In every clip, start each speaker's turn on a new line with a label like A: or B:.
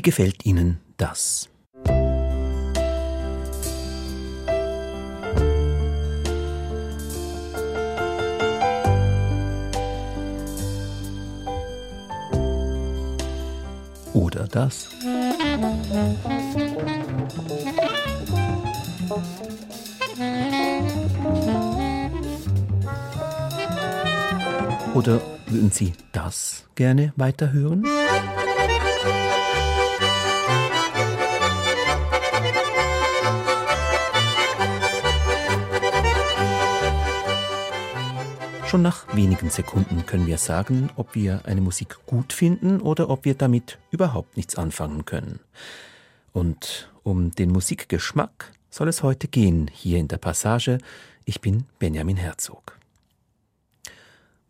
A: Wie gefällt Ihnen das? Oder das? Oder würden Sie das gerne weiterhören? Schon nach wenigen Sekunden können wir sagen, ob wir eine Musik gut finden oder ob wir damit überhaupt nichts anfangen können. Und um den Musikgeschmack soll es heute gehen, hier in der Passage. Ich bin Benjamin Herzog.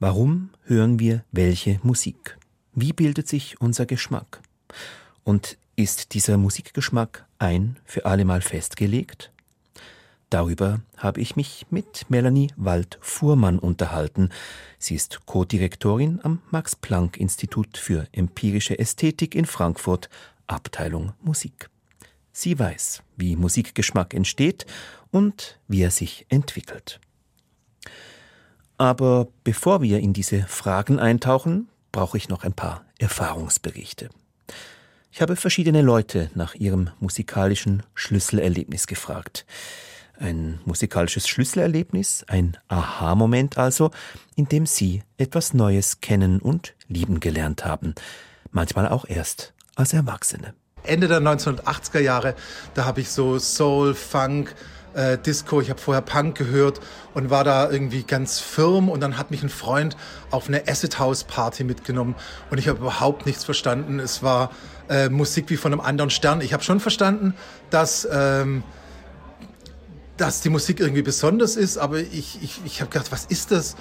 A: Warum hören wir welche Musik? Wie bildet sich unser Geschmack? Und ist dieser Musikgeschmack ein für allemal festgelegt? Darüber habe ich mich mit Melanie Wald-Fuhrmann unterhalten. Sie ist Co-Direktorin am Max-Planck-Institut für empirische Ästhetik in Frankfurt, Abteilung Musik. Sie weiß, wie Musikgeschmack entsteht und wie er sich entwickelt. Aber bevor wir in diese Fragen eintauchen, brauche ich noch ein paar Erfahrungsberichte. Ich habe verschiedene Leute nach ihrem musikalischen Schlüsselerlebnis gefragt. Ein musikalisches Schlüsselerlebnis, ein Aha-Moment also, in dem Sie etwas Neues kennen und lieben gelernt haben. Manchmal auch erst als Erwachsene.
B: Ende der 1980er Jahre, da habe ich so Soul, Funk, äh, Disco, ich habe vorher Punk gehört und war da irgendwie ganz firm und dann hat mich ein Freund auf eine Acid House Party mitgenommen und ich habe überhaupt nichts verstanden. Es war äh, Musik wie von einem anderen Stern. Ich habe schon verstanden, dass ähm, dass die Musik irgendwie besonders ist, aber ich, ich, ich habe gedacht, was ist das?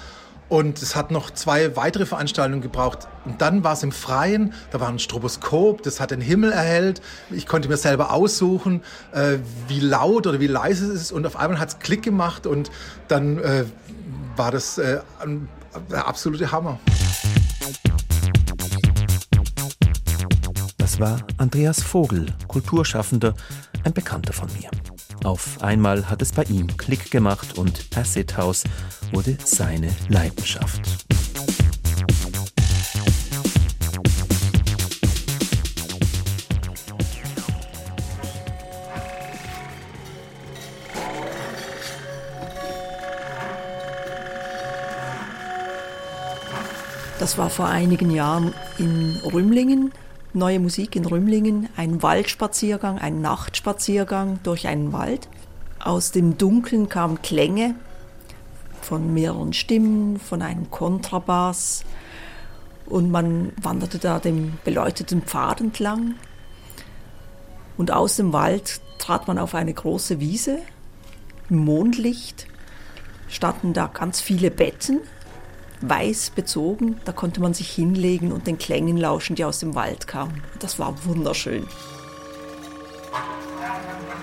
B: Und es hat noch zwei weitere Veranstaltungen gebraucht. Und dann war es im Freien, da war ein Stroboskop, das hat den Himmel erhellt. Ich konnte mir selber aussuchen, äh, wie laut oder wie leise es ist. Und auf einmal hat es Klick gemacht und dann äh, war das äh, ein, der absolute Hammer.
A: Das war Andreas Vogel, Kulturschaffender, ein Bekannter von mir. Auf einmal hat es bei ihm Klick gemacht und Acid House wurde seine Leidenschaft.
C: Das war vor einigen Jahren in Rümlingen neue Musik in Rümlingen, ein Waldspaziergang, ein Nachtspaziergang durch einen Wald. Aus dem Dunkeln kamen Klänge von mehreren Stimmen, von einem Kontrabass und man wanderte da dem beleuchteten Pfad entlang. Und aus dem Wald trat man auf eine große Wiese. Im Mondlicht standen da ganz viele Betten weiß bezogen. Da konnte man sich hinlegen und den Klängen lauschen, die aus dem Wald kamen. Das war wunderschön.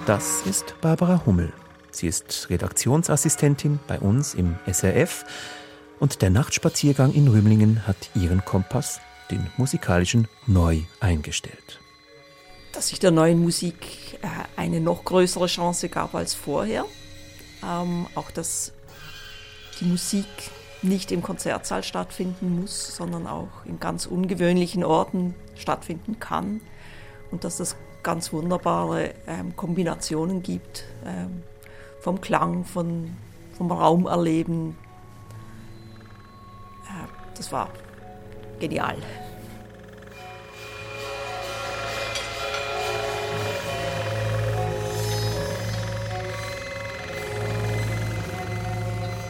A: Das ist Barbara Hummel. Sie ist Redaktionsassistentin bei uns im SRF und der Nachtspaziergang in Rümlingen hat ihren Kompass, den musikalischen, neu eingestellt.
C: Dass sich der neuen Musik äh, eine noch größere Chance gab als vorher. Ähm, auch dass die Musik nicht im Konzertsaal stattfinden muss, sondern auch in ganz ungewöhnlichen Orten stattfinden kann und dass es ganz wunderbare ähm, Kombinationen gibt ähm, vom Klang, von, vom Raumerleben. Äh, das war genial.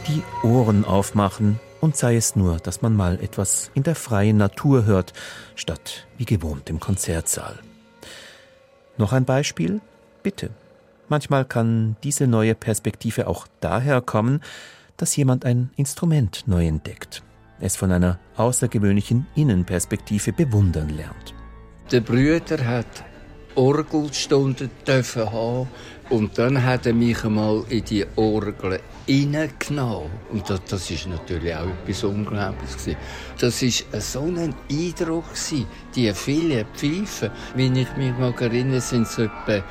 A: Die Ohren aufmachen und sei es nur, dass man mal etwas in der freien Natur hört, statt wie gewohnt im Konzertsaal. Noch ein Beispiel? Bitte. Manchmal kann diese neue Perspektive auch daher kommen, dass jemand ein Instrument neu entdeckt, es von einer außergewöhnlichen Innenperspektive bewundern lernt.
D: Der Brüder hat Orgelstunde dürfen haben. Und dann hat er mich einmal in die Orgel reingenommen. Und das, das ist natürlich auch etwas Unglaubliches. Das war so ein Eindruck, gewesen, die vielen Pfeifen. Wenn ich mich mal erinnere, sind es etwa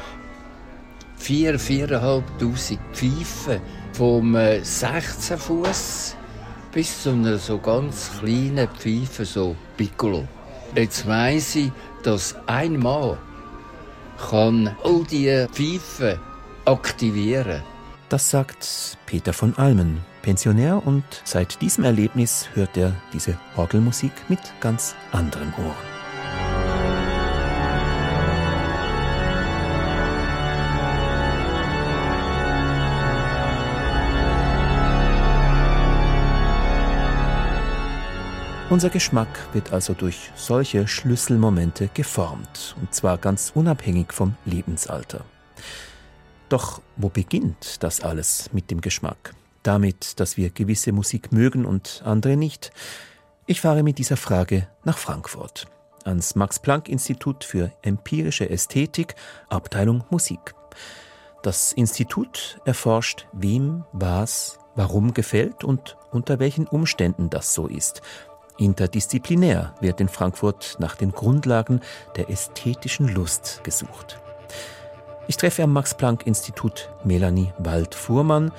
D: vier, viereinhalbtausend Pfeifen vom 16 äh, Fuß bis zu einer so ganz kleinen Pfeife, so Piccolo. Jetzt weiss ich, dass ein Mann kann all diese Pfeifen aktivieren.
A: Das sagt Peter von Almen, Pensionär und seit diesem Erlebnis hört er diese Orgelmusik mit ganz anderen Ohren. Unser Geschmack wird also durch solche Schlüsselmomente geformt, und zwar ganz unabhängig vom Lebensalter. Doch wo beginnt das alles mit dem Geschmack? Damit, dass wir gewisse Musik mögen und andere nicht? Ich fahre mit dieser Frage nach Frankfurt, ans Max-Planck-Institut für empirische Ästhetik, Abteilung Musik. Das Institut erforscht, wem was warum gefällt und unter welchen Umständen das so ist Interdisziplinär wird in Frankfurt nach den Grundlagen der ästhetischen Lust gesucht. Ich treffe am Max-Planck-Institut Melanie Wald-Fuhrmann,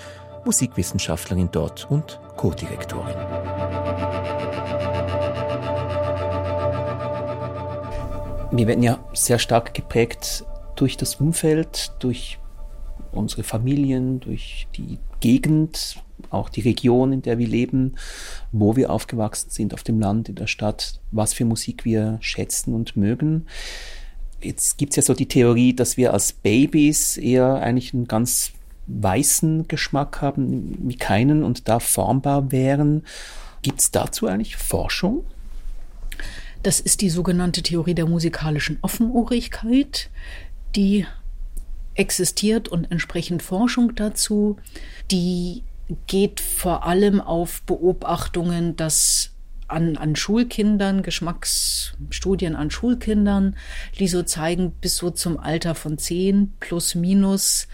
A: Musikwissenschaftlerin dort und Co-Direktorin. Wir werden ja sehr stark geprägt durch das Umfeld, durch unsere Familien, durch die Gegend, auch die Region, in der wir leben, wo wir aufgewachsen sind, auf dem Land, in der Stadt, was für Musik wir schätzen und mögen. Jetzt gibt es ja so die Theorie, dass wir als Babys eher eigentlich einen ganz weißen Geschmack haben, wie keinen und da formbar wären. Gibt es dazu eigentlich Forschung?
E: Das ist die sogenannte Theorie der musikalischen Offenohrigkeit, die existiert und entsprechend Forschung dazu, die geht vor allem auf Beobachtungen, dass an, an Schulkindern, Geschmacksstudien an Schulkindern, die so zeigen, bis so zum Alter von zehn plus minus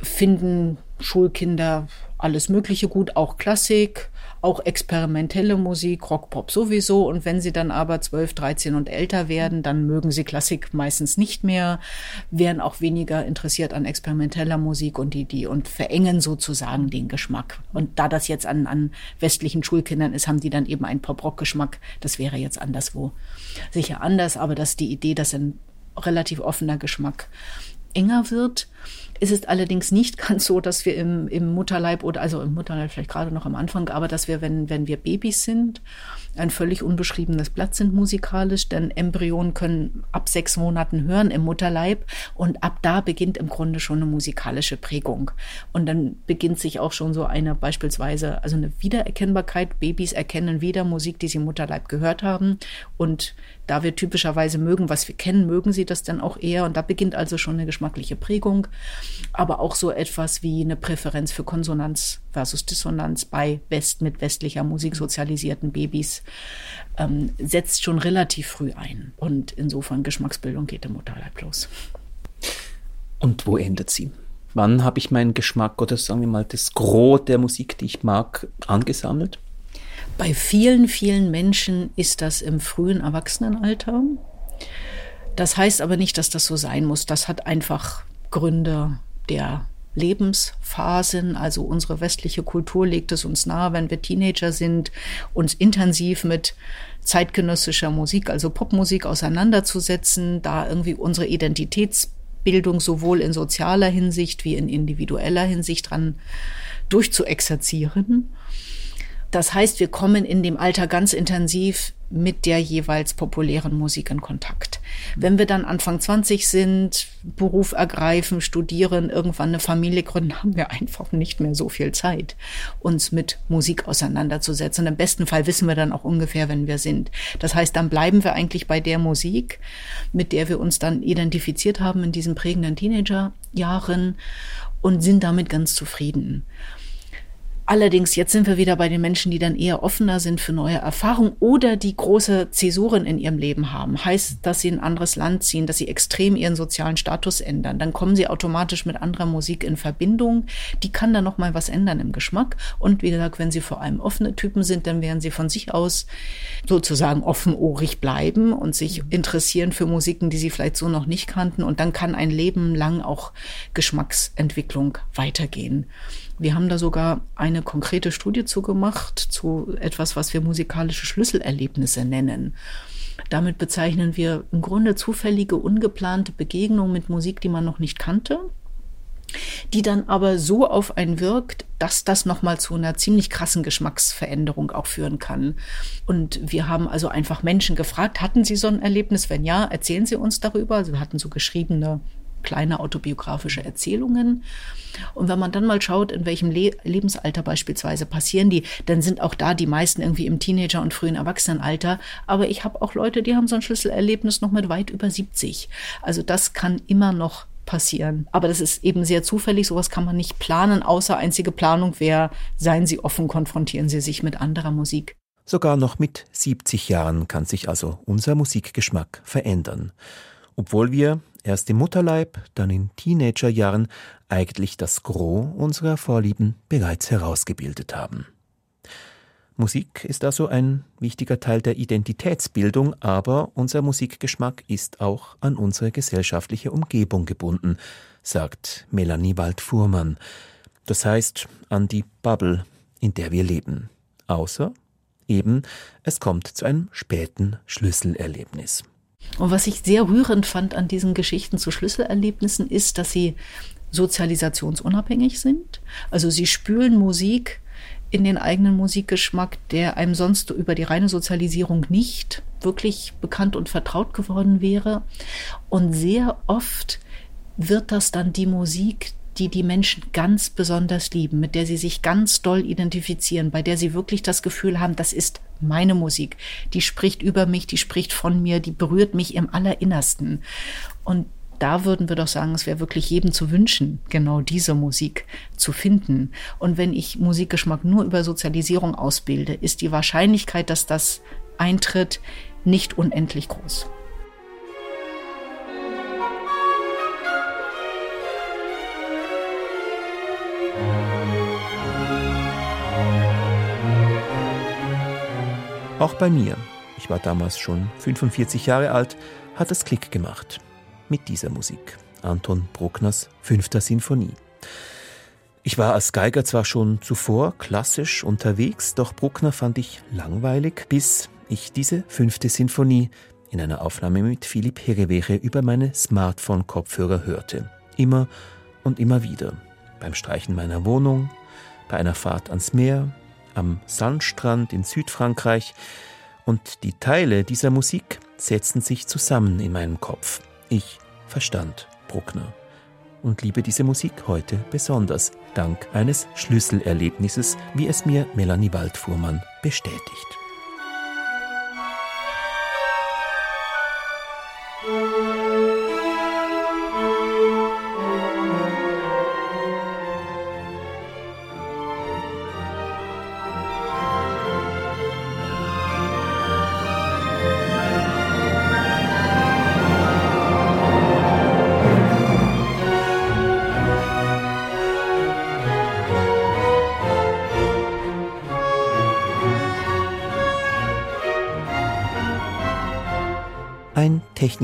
E: finden Schulkinder alles Mögliche gut, auch Klassik, auch experimentelle Musik, Rockpop sowieso. Und wenn sie dann aber 12, 13 und älter werden, dann mögen sie Klassik meistens nicht mehr, wären auch weniger interessiert an experimenteller Musik und die, die und verengen sozusagen den Geschmack. Und da das jetzt an, an westlichen Schulkindern ist, haben die dann eben einen Pop-Rock-Geschmack. Das wäre jetzt anderswo sicher anders, aber das ist die Idee, dass ein relativ offener Geschmack enger wird. Es ist allerdings nicht ganz so, dass wir im, im Mutterleib oder also im Mutterleib vielleicht gerade noch am Anfang, aber dass wir, wenn, wenn wir Babys sind, ein völlig unbeschriebenes Blatt sind musikalisch, denn Embryonen können ab sechs Monaten hören im Mutterleib und ab da beginnt im Grunde schon eine musikalische Prägung. Und dann beginnt sich auch schon so eine beispielsweise, also eine Wiedererkennbarkeit. Babys erkennen wieder Musik, die sie im Mutterleib gehört haben und da wir typischerweise mögen, was wir kennen, mögen sie das dann auch eher. Und da beginnt also schon eine geschmackliche Prägung. Aber auch so etwas wie eine Präferenz für Konsonanz versus Dissonanz bei West mit westlicher Musik sozialisierten Babys ähm, setzt schon relativ früh ein. Und insofern Geschmacksbildung geht im Mutterleib los.
A: Und wo endet sie? Wann habe ich meinen Geschmack oder sagen wir mal das Gros der Musik, die ich mag, angesammelt?
E: Bei vielen, vielen Menschen ist das im frühen Erwachsenenalter. Das heißt aber nicht, dass das so sein muss. Das hat einfach Gründe der Lebensphasen. Also unsere westliche Kultur legt es uns nahe, wenn wir Teenager sind, uns intensiv mit zeitgenössischer Musik, also Popmusik auseinanderzusetzen, da irgendwie unsere Identitätsbildung sowohl in sozialer Hinsicht wie in individueller Hinsicht dran durchzuexerzieren. Das heißt, wir kommen in dem Alter ganz intensiv mit der jeweils populären Musik in Kontakt. Wenn wir dann Anfang 20 sind, Beruf ergreifen, studieren, irgendwann eine Familie gründen, haben wir einfach nicht mehr so viel Zeit, uns mit Musik auseinanderzusetzen. Und Im besten Fall wissen wir dann auch ungefähr, wenn wir sind. Das heißt, dann bleiben wir eigentlich bei der Musik, mit der wir uns dann identifiziert haben in diesen prägenden Teenagerjahren und sind damit ganz zufrieden. Allerdings, jetzt sind wir wieder bei den Menschen, die dann eher offener sind für neue Erfahrungen oder die große Zäsuren in ihrem Leben haben. Heißt, dass sie in ein anderes Land ziehen, dass sie extrem ihren sozialen Status ändern. Dann kommen sie automatisch mit anderer Musik in Verbindung. Die kann dann nochmal was ändern im Geschmack. Und wie gesagt, wenn sie vor allem offene Typen sind, dann werden sie von sich aus sozusagen offenohrig bleiben und sich interessieren für Musiken, die sie vielleicht so noch nicht kannten. Und dann kann ein Leben lang auch Geschmacksentwicklung weitergehen. Wir haben da sogar eine konkrete Studie zugemacht zu etwas, was wir musikalische Schlüsselerlebnisse nennen. Damit bezeichnen wir im Grunde zufällige, ungeplante Begegnungen mit Musik, die man noch nicht kannte, die dann aber so auf einen wirkt, dass das nochmal zu einer ziemlich krassen Geschmacksveränderung auch führen kann. Und wir haben also einfach Menschen gefragt, hatten Sie so ein Erlebnis? Wenn ja, erzählen Sie uns darüber. Also wir hatten so geschriebene kleine autobiografische Erzählungen. Und wenn man dann mal schaut, in welchem Le Lebensalter beispielsweise passieren die, dann sind auch da die meisten irgendwie im Teenager- und frühen Erwachsenenalter. Aber ich habe auch Leute, die haben so ein Schlüsselerlebnis noch mit weit über 70. Also das kann immer noch passieren. Aber das ist eben sehr zufällig, sowas kann man nicht planen, außer einzige Planung wäre, seien Sie offen, konfrontieren Sie sich mit anderer Musik.
A: Sogar noch mit 70 Jahren kann sich also unser Musikgeschmack verändern. Obwohl wir erst im Mutterleib, dann in Teenagerjahren eigentlich das Gros unserer Vorlieben bereits herausgebildet haben. Musik ist also ein wichtiger Teil der Identitätsbildung, aber unser Musikgeschmack ist auch an unsere gesellschaftliche Umgebung gebunden, sagt Melanie Wald-Fuhrmann. Das heißt an die Bubble, in der wir leben. Außer eben, es kommt zu einem späten Schlüsselerlebnis.
E: Und was ich sehr rührend fand an diesen Geschichten zu Schlüsselerlebnissen ist, dass sie sozialisationsunabhängig sind. Also sie spülen Musik in den eigenen Musikgeschmack, der einem sonst über die reine Sozialisierung nicht wirklich bekannt und vertraut geworden wäre. Und sehr oft wird das dann die Musik, die die Menschen ganz besonders lieben, mit der sie sich ganz doll identifizieren, bei der sie wirklich das Gefühl haben, das ist meine Musik, die spricht über mich, die spricht von mir, die berührt mich im Allerinnersten. Und da würden wir doch sagen, es wäre wirklich jedem zu wünschen, genau diese Musik zu finden. Und wenn ich Musikgeschmack nur über Sozialisierung ausbilde, ist die Wahrscheinlichkeit, dass das eintritt, nicht unendlich groß.
A: Auch bei mir, ich war damals schon 45 Jahre alt, hat es Klick gemacht. Mit dieser Musik. Anton Bruckners Fünfter Sinfonie. Ich war als Geiger zwar schon zuvor klassisch unterwegs, doch Bruckner fand ich langweilig, bis ich diese fünfte Sinfonie in einer Aufnahme mit Philipp Herewere über meine Smartphone-Kopfhörer hörte. Immer und immer wieder. Beim Streichen meiner Wohnung, bei einer Fahrt ans Meer, am Sandstrand in Südfrankreich, und die Teile dieser Musik setzten sich zusammen in meinem Kopf. Ich verstand Bruckner und liebe diese Musik heute besonders, dank eines Schlüsselerlebnisses, wie es mir Melanie Waldfuhrmann bestätigt.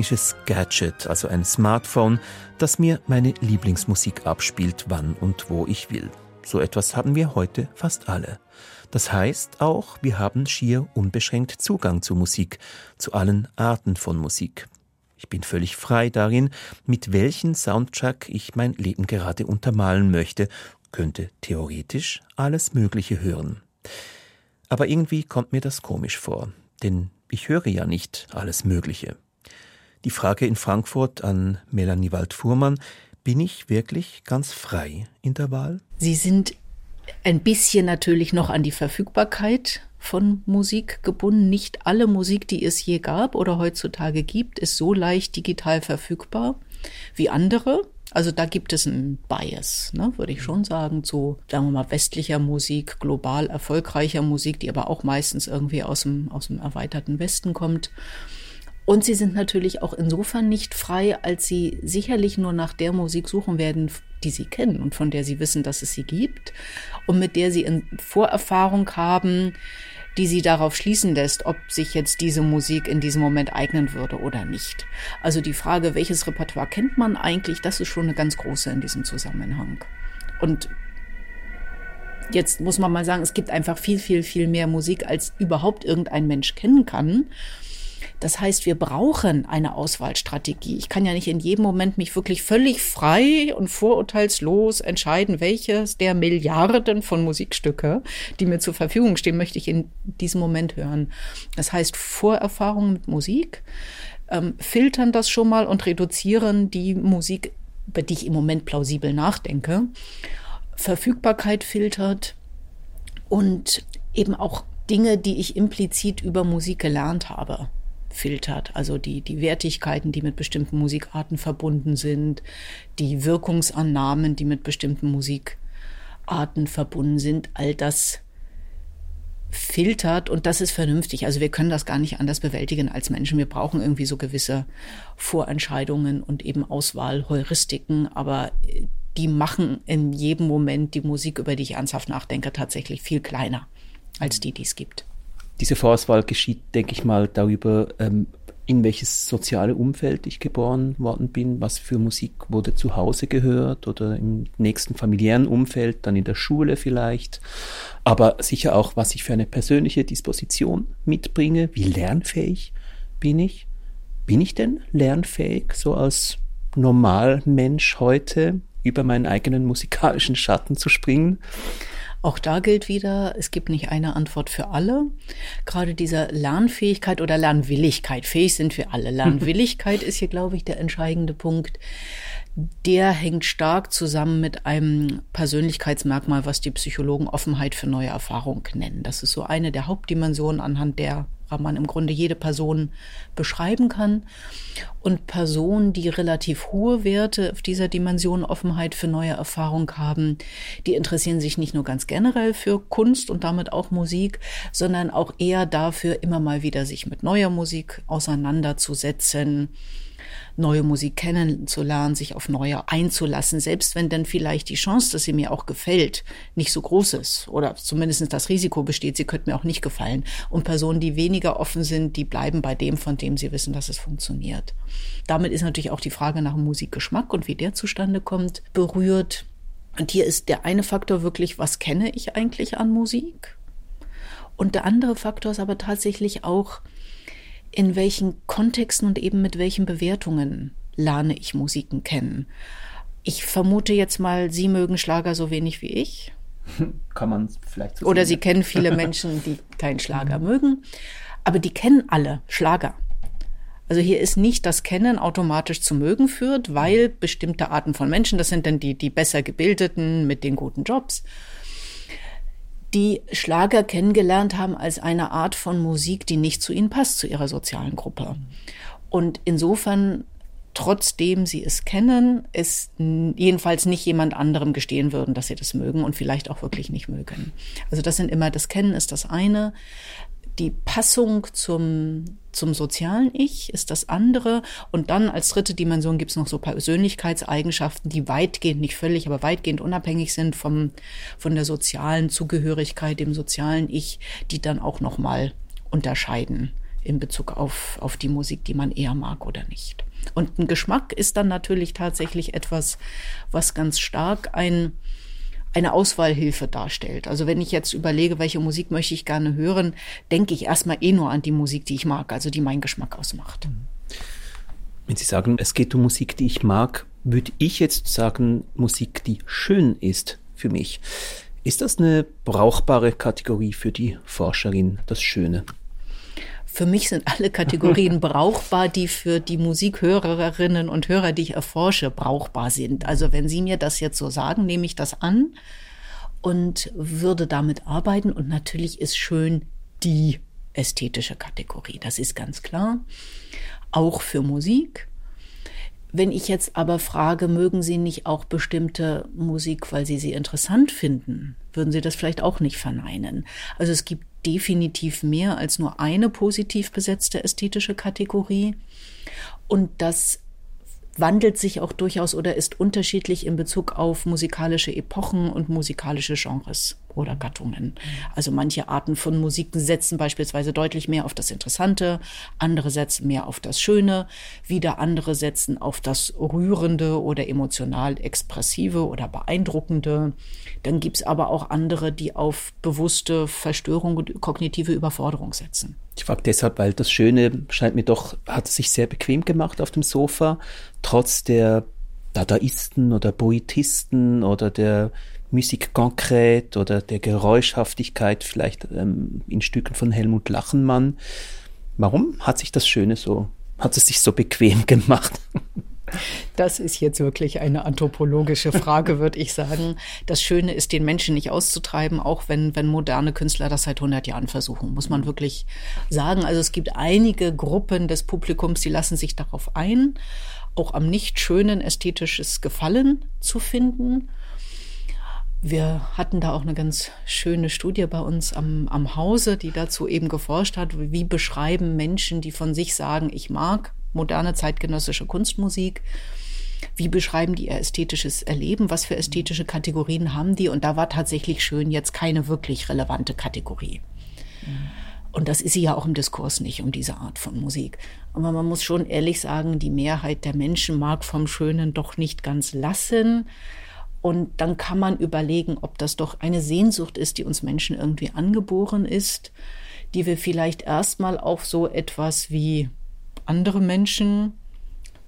A: Technisches Gadget, also ein Smartphone, das mir meine Lieblingsmusik abspielt, wann und wo ich will. So etwas haben wir heute fast alle. Das heißt auch, wir haben schier unbeschränkt Zugang zu Musik, zu allen Arten von Musik. Ich bin völlig frei darin, mit welchem Soundtrack ich mein Leben gerade untermalen möchte, könnte theoretisch alles Mögliche hören. Aber irgendwie kommt mir das komisch vor, denn ich höre ja nicht alles Mögliche. Die Frage in Frankfurt an Melanie Wald-Fuhrmann, bin ich wirklich ganz frei in der Wahl?
E: Sie sind ein bisschen natürlich noch an die Verfügbarkeit von Musik gebunden. Nicht alle Musik, die es je gab oder heutzutage gibt, ist so leicht digital verfügbar wie andere. Also da gibt es einen Bias, ne, würde ich schon sagen, zu, sagen wir mal, westlicher Musik, global erfolgreicher Musik, die aber auch meistens irgendwie aus dem, aus dem erweiterten Westen kommt. Und sie sind natürlich auch insofern nicht frei, als sie sicherlich nur nach der Musik suchen werden, die sie kennen und von der sie wissen, dass es sie gibt und mit der sie in Vorerfahrung haben, die sie darauf schließen lässt, ob sich jetzt diese Musik in diesem Moment eignen würde oder nicht. Also die Frage, welches Repertoire kennt man eigentlich, das ist schon eine ganz große in diesem Zusammenhang. Und jetzt muss man mal sagen, es gibt einfach viel, viel, viel mehr Musik, als überhaupt irgendein Mensch kennen kann. Das heißt, wir brauchen eine Auswahlstrategie. Ich kann ja nicht in jedem Moment mich wirklich völlig frei und vorurteilslos entscheiden, welches der Milliarden von Musikstücke, die mir zur Verfügung stehen, möchte ich in diesem Moment hören. Das heißt, Vorerfahrung mit Musik, ähm, filtern das schon mal und reduzieren die Musik, über die ich im Moment plausibel nachdenke. Verfügbarkeit filtert und eben auch Dinge, die ich implizit über Musik gelernt habe filtert. Also die, die Wertigkeiten, die mit bestimmten Musikarten verbunden sind, die Wirkungsannahmen, die mit bestimmten Musikarten verbunden sind, all das filtert und das ist vernünftig. Also wir können das gar nicht anders bewältigen als Menschen. Wir brauchen irgendwie so gewisse Vorentscheidungen und eben Auswahlheuristiken, aber die machen in jedem Moment die Musik, über die ich ernsthaft nachdenke, tatsächlich viel kleiner als die, die es gibt
A: diese Vorauswahl geschieht, denke ich mal, darüber, ähm, in welches soziale Umfeld ich geboren worden bin, was für Musik wurde zu Hause gehört oder im nächsten familiären Umfeld, dann in der Schule vielleicht, aber sicher auch, was ich für eine persönliche Disposition mitbringe, wie lernfähig bin ich. Bin ich denn lernfähig, so als Normalmensch heute über meinen eigenen musikalischen Schatten zu springen?
E: Auch da gilt wieder, es gibt nicht eine Antwort für alle. Gerade dieser Lernfähigkeit oder Lernwilligkeit, fähig sind wir alle. Lernwilligkeit ist hier, glaube ich, der entscheidende Punkt. Der hängt stark zusammen mit einem Persönlichkeitsmerkmal, was die Psychologen Offenheit für neue Erfahrungen nennen. Das ist so eine der Hauptdimensionen, anhand der man im Grunde jede Person beschreiben kann. Und Personen, die relativ hohe Werte auf dieser Dimension Offenheit für neue Erfahrung haben, die interessieren sich nicht nur ganz generell für Kunst und damit auch Musik, sondern auch eher dafür, immer mal wieder sich mit neuer Musik auseinanderzusetzen neue Musik kennenzulernen, sich auf neue einzulassen, selbst wenn dann vielleicht die Chance, dass sie mir auch gefällt, nicht so groß ist oder zumindest das Risiko besteht, sie könnte mir auch nicht gefallen. Und Personen, die weniger offen sind, die bleiben bei dem, von dem sie wissen, dass es funktioniert. Damit ist natürlich auch die Frage nach dem Musikgeschmack und wie der zustande kommt, berührt. Und hier ist der eine Faktor wirklich, was kenne ich eigentlich an Musik? Und der andere Faktor ist aber tatsächlich auch, in welchen Kontexten und eben mit welchen Bewertungen lerne ich Musiken kennen. Ich vermute jetzt mal, Sie mögen Schlager so wenig wie ich.
A: Kann man vielleicht so
E: Oder Sie kennen viele Menschen, die keinen Schlager mhm. mögen. Aber die kennen alle Schlager. Also hier ist nicht das Kennen automatisch zu mögen führt, weil bestimmte Arten von Menschen, das sind dann die, die besser gebildeten mit den guten Jobs, die Schlager kennengelernt haben als eine Art von Musik, die nicht zu ihnen passt, zu ihrer sozialen Gruppe. Und insofern, trotzdem sie es kennen, es jedenfalls nicht jemand anderem gestehen würden, dass sie das mögen und vielleicht auch wirklich nicht mögen. Also das sind immer, das Kennen ist das eine die Passung zum, zum sozialen Ich ist das andere. Und dann als dritte Dimension gibt es noch so Persönlichkeitseigenschaften, die weitgehend, nicht völlig, aber weitgehend unabhängig sind vom, von der sozialen Zugehörigkeit, dem sozialen Ich, die dann auch nochmal unterscheiden in Bezug auf, auf die Musik, die man eher mag oder nicht. Und ein Geschmack ist dann natürlich tatsächlich etwas, was ganz stark ein, eine Auswahlhilfe darstellt. Also wenn ich jetzt überlege, welche Musik möchte ich gerne hören, denke ich erstmal eh nur an die Musik, die ich mag, also die meinen Geschmack ausmacht.
A: Wenn Sie sagen, es geht um Musik, die ich mag, würde ich jetzt sagen, Musik, die schön ist für mich. Ist das eine brauchbare Kategorie für die Forscherin, das Schöne?
E: Für mich sind alle Kategorien brauchbar, die für die Musikhörerinnen und Hörer, die ich erforsche, brauchbar sind. Also wenn Sie mir das jetzt so sagen, nehme ich das an und würde damit arbeiten. Und natürlich ist schön die ästhetische Kategorie. Das ist ganz klar. Auch für Musik. Wenn ich jetzt aber frage, mögen Sie nicht auch bestimmte Musik, weil Sie sie interessant finden, würden Sie das vielleicht auch nicht verneinen. Also es gibt definitiv mehr als nur eine positiv besetzte ästhetische Kategorie. Und das wandelt sich auch durchaus oder ist unterschiedlich in Bezug auf musikalische Epochen und musikalische Genres oder Gattungen. Also manche Arten von Musik setzen beispielsweise deutlich mehr auf das Interessante, andere setzen mehr auf das Schöne, wieder andere setzen auf das Rührende oder emotional Expressive oder Beeindruckende. Dann gibt's aber auch andere, die auf bewusste Verstörung und kognitive Überforderung setzen.
A: Ich frage deshalb, weil das Schöne scheint mir doch, hat sich sehr bequem gemacht auf dem Sofa, trotz der Dadaisten oder Poetisten oder der Musik concrète oder der Geräuschhaftigkeit vielleicht ähm, in Stücken von Helmut Lachenmann. Warum hat sich das Schöne so, hat es sich so bequem gemacht?
E: Das ist jetzt wirklich eine anthropologische Frage, würde ich sagen. Das Schöne ist, den Menschen nicht auszutreiben, auch wenn, wenn moderne Künstler das seit 100 Jahren versuchen, muss man wirklich sagen. Also es gibt einige Gruppen des Publikums, die lassen sich darauf ein, auch am nicht schönen ästhetisches Gefallen zu finden. Wir hatten da auch eine ganz schöne Studie bei uns am, am Hause, die dazu eben geforscht hat, wie beschreiben Menschen, die von sich sagen, ich mag moderne zeitgenössische Kunstmusik, wie beschreiben die ihr ästhetisches Erleben, was für ästhetische Kategorien haben die und da war tatsächlich schön jetzt keine wirklich relevante Kategorie. Und das ist sie ja auch im Diskurs nicht, um diese Art von Musik. Aber man muss schon ehrlich sagen, die Mehrheit der Menschen mag vom Schönen doch nicht ganz lassen. Und dann kann man überlegen, ob das doch eine Sehnsucht ist, die uns Menschen irgendwie angeboren ist, die wir vielleicht erstmal auf so etwas wie andere Menschen,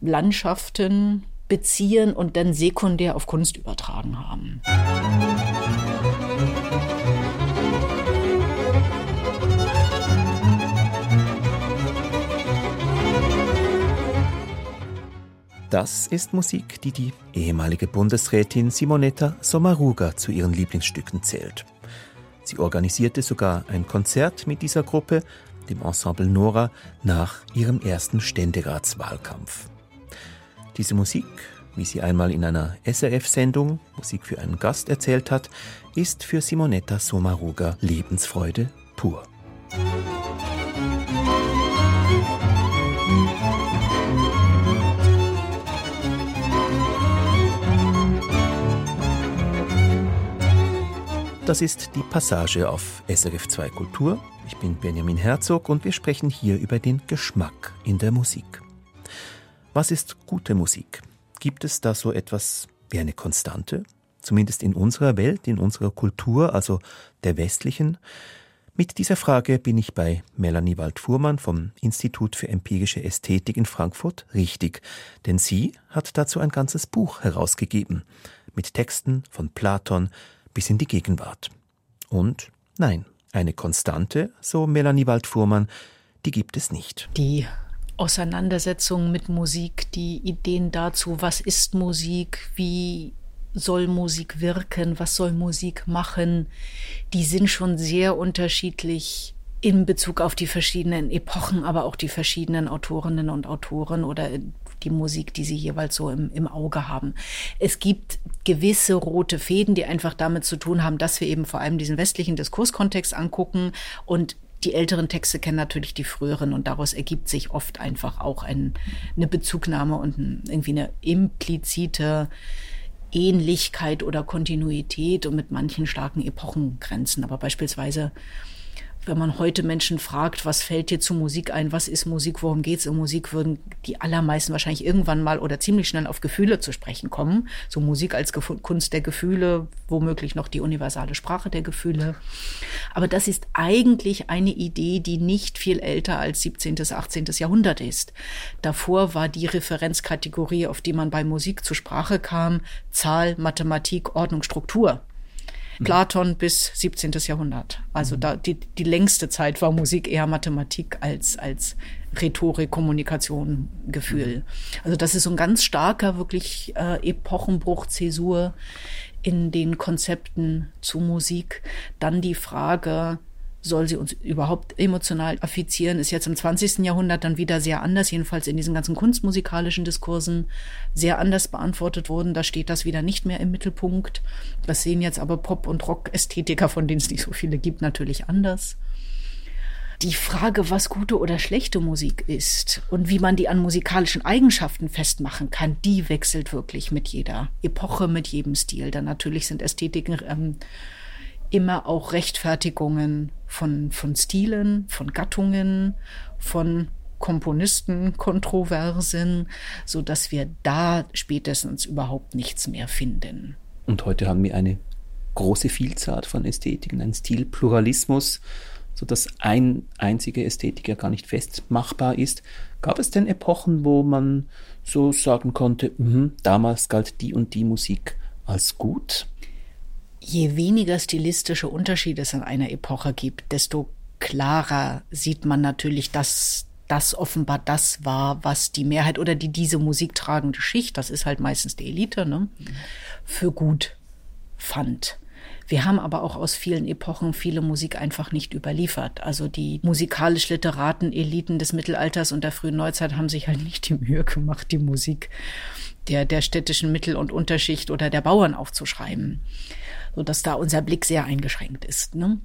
E: Landschaften beziehen und dann sekundär auf Kunst übertragen haben.
A: Das ist Musik, die die ehemalige Bundesrätin Simonetta Sommaruga zu ihren Lieblingsstücken zählt. Sie organisierte sogar ein Konzert mit dieser Gruppe, dem Ensemble Nora, nach ihrem ersten Ständeratswahlkampf. Diese Musik, wie sie einmal in einer SRF-Sendung Musik für einen Gast erzählt hat, ist für Simonetta Sommaruga Lebensfreude pur. Das ist die Passage auf SRF 2 Kultur. Ich bin Benjamin Herzog und wir sprechen hier über den Geschmack in der Musik. Was ist gute Musik? Gibt es da so etwas wie eine Konstante? Zumindest in unserer Welt, in unserer Kultur, also der westlichen? Mit dieser Frage bin ich bei Melanie Wald-Fuhrmann vom Institut für empirische Ästhetik in Frankfurt richtig, denn sie hat dazu ein ganzes Buch herausgegeben mit Texten von Platon, bis in die Gegenwart. Und nein, eine Konstante, so Melanie Waldfuhrmann, die gibt es nicht.
E: Die Auseinandersetzung mit Musik, die Ideen dazu, was ist Musik, wie soll Musik wirken, was soll Musik machen, die sind schon sehr unterschiedlich in Bezug auf die verschiedenen Epochen, aber auch die verschiedenen Autorinnen und Autoren oder die Musik, die sie jeweils so im, im Auge haben. Es gibt gewisse rote Fäden, die einfach damit zu tun haben, dass wir eben vor allem diesen westlichen Diskurskontext angucken und die älteren Texte kennen natürlich die früheren und daraus ergibt sich oft einfach auch ein, eine Bezugnahme und ein, irgendwie eine implizite Ähnlichkeit oder Kontinuität und mit manchen starken Epochengrenzen. Aber beispielsweise wenn man heute Menschen fragt, was fällt dir zu Musik ein, was ist Musik, worum geht's in Musik, würden die allermeisten wahrscheinlich irgendwann mal oder ziemlich schnell auf Gefühle zu sprechen kommen. So Musik als Kunst der Gefühle, womöglich noch die universale Sprache der Gefühle. Aber das ist eigentlich eine Idee, die nicht viel älter als 17., 18. Jahrhundert ist. Davor war die Referenzkategorie, auf die man bei Musik zur Sprache kam, Zahl, Mathematik, Ordnung, Struktur. Mhm. Platon bis 17. Jahrhundert. Also mhm. da die, die längste Zeit war Musik eher Mathematik als, als Rhetorik, Kommunikation, Gefühl. Mhm. Also das ist so ein ganz starker, wirklich äh, Epochenbruch, Zäsur in den Konzepten zu Musik. Dann die Frage, soll sie uns überhaupt emotional affizieren, ist jetzt im 20. Jahrhundert dann wieder sehr anders, jedenfalls in diesen ganzen kunstmusikalischen Diskursen sehr anders beantwortet worden. Da steht das wieder nicht mehr im Mittelpunkt. Das sehen jetzt aber Pop- und Rock-Ästhetiker, von denen es nicht so viele gibt, natürlich anders. Die Frage, was gute oder schlechte Musik ist und wie man die an musikalischen Eigenschaften festmachen kann, die wechselt wirklich mit jeder Epoche, mit jedem Stil. Dann natürlich sind Ästhetiken ähm, immer auch Rechtfertigungen von, von Stilen, von Gattungen, von Komponisten, Kontroversen, so dass wir da spätestens überhaupt nichts mehr finden.
A: Und heute haben wir eine große Vielzahl von Ästhetiken, ein Stilpluralismus, so dass ein einziger Ästhetiker gar nicht festmachbar ist. Gab es denn Epochen, wo man so sagen konnte, mh, damals galt die und die Musik als gut?
E: Je weniger stilistische Unterschiede es in einer Epoche gibt, desto klarer sieht man natürlich, dass das offenbar das war, was die Mehrheit oder die diese Musik tragende Schicht, das ist halt meistens die Elite, ne, für gut fand. Wir haben aber auch aus vielen Epochen viele Musik einfach nicht überliefert. Also die musikalisch-literaten Eliten des Mittelalters und der frühen Neuzeit haben sich halt nicht die Mühe gemacht, die Musik der, der städtischen Mittel- und Unterschicht oder der Bauern aufzuschreiben so dass da unser Blick sehr eingeschränkt ist. Ne?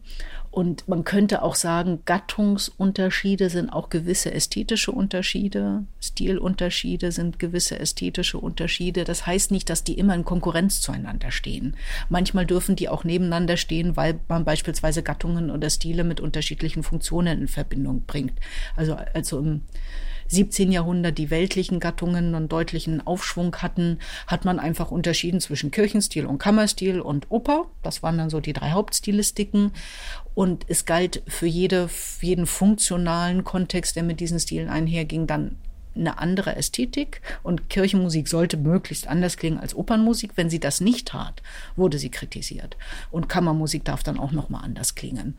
E: Und man könnte auch sagen, Gattungsunterschiede sind auch gewisse ästhetische Unterschiede, Stilunterschiede sind gewisse ästhetische Unterschiede. Das heißt nicht, dass die immer in Konkurrenz zueinander stehen. Manchmal dürfen die auch nebeneinander stehen, weil man beispielsweise Gattungen oder Stile mit unterschiedlichen Funktionen in Verbindung bringt. Also, also im 17. Jahrhundert die weltlichen Gattungen einen deutlichen Aufschwung hatten, hat man einfach unterschieden zwischen Kirchenstil und Kammerstil und Oper. Das waren dann so die drei Hauptstilistiken. Und es galt für jede, jeden funktionalen Kontext, der mit diesen Stilen einherging, dann eine andere Ästhetik und Kirchenmusik sollte möglichst anders klingen als Opernmusik. Wenn sie das nicht tat, wurde sie kritisiert. Und Kammermusik darf dann auch noch mal anders klingen.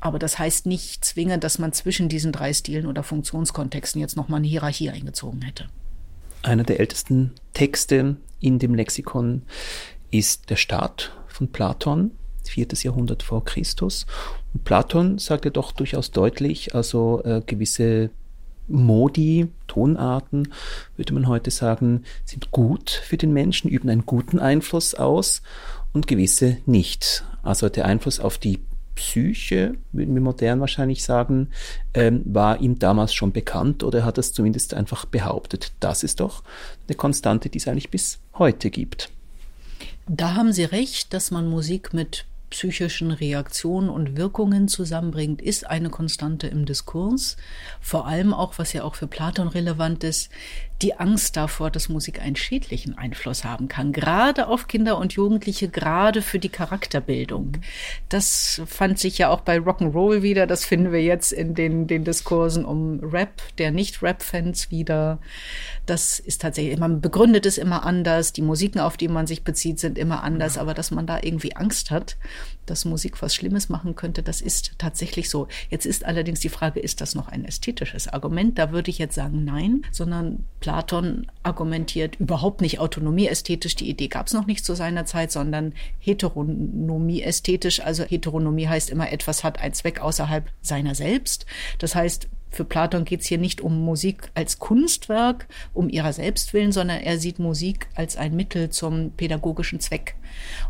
E: Aber das heißt nicht zwingend, dass man zwischen diesen drei Stilen oder Funktionskontexten jetzt noch mal eine Hierarchie eingezogen hätte.
A: Einer der ältesten Texte in dem Lexikon ist der Staat von Platon, viertes Jahrhundert vor Christus. Und Platon sagte doch durchaus deutlich, also äh, gewisse Modi, Tonarten, würde man heute sagen, sind gut für den Menschen, üben einen guten Einfluss aus und gewisse nicht. Also der Einfluss auf die Psyche, würden wir modern wahrscheinlich sagen, ähm, war ihm damals schon bekannt oder hat es zumindest einfach behauptet. Das ist doch eine Konstante, die es eigentlich bis heute gibt.
E: Da haben Sie recht, dass man Musik mit psychischen Reaktionen und Wirkungen zusammenbringt, ist eine Konstante im Diskurs. Vor allem auch, was ja auch für Platon relevant ist, die Angst davor, dass Musik einen schädlichen Einfluss haben kann, gerade auf Kinder und Jugendliche, gerade für die Charakterbildung. Das fand sich ja auch bei Rock'n'Roll wieder, das finden wir jetzt in den, den Diskursen um Rap, der Nicht-Rap-Fans wieder. Das ist tatsächlich, man begründet es immer anders, die Musiken, auf die man sich bezieht, sind immer anders, aber dass man da irgendwie Angst hat, dass Musik was Schlimmes machen könnte, das ist tatsächlich so. Jetzt ist allerdings die Frage, ist das noch ein ästhetisches Argument? Da würde ich jetzt sagen, nein, sondern Platon argumentiert überhaupt nicht Autonomie ästhetisch. Die Idee gab es noch nicht zu seiner Zeit, sondern Heteronomie ästhetisch. Also Heteronomie heißt immer, etwas hat einen Zweck außerhalb seiner selbst. Das heißt, für Platon geht es hier nicht um Musik als Kunstwerk, um ihrer selbst willen, sondern er sieht Musik als ein Mittel zum pädagogischen Zweck.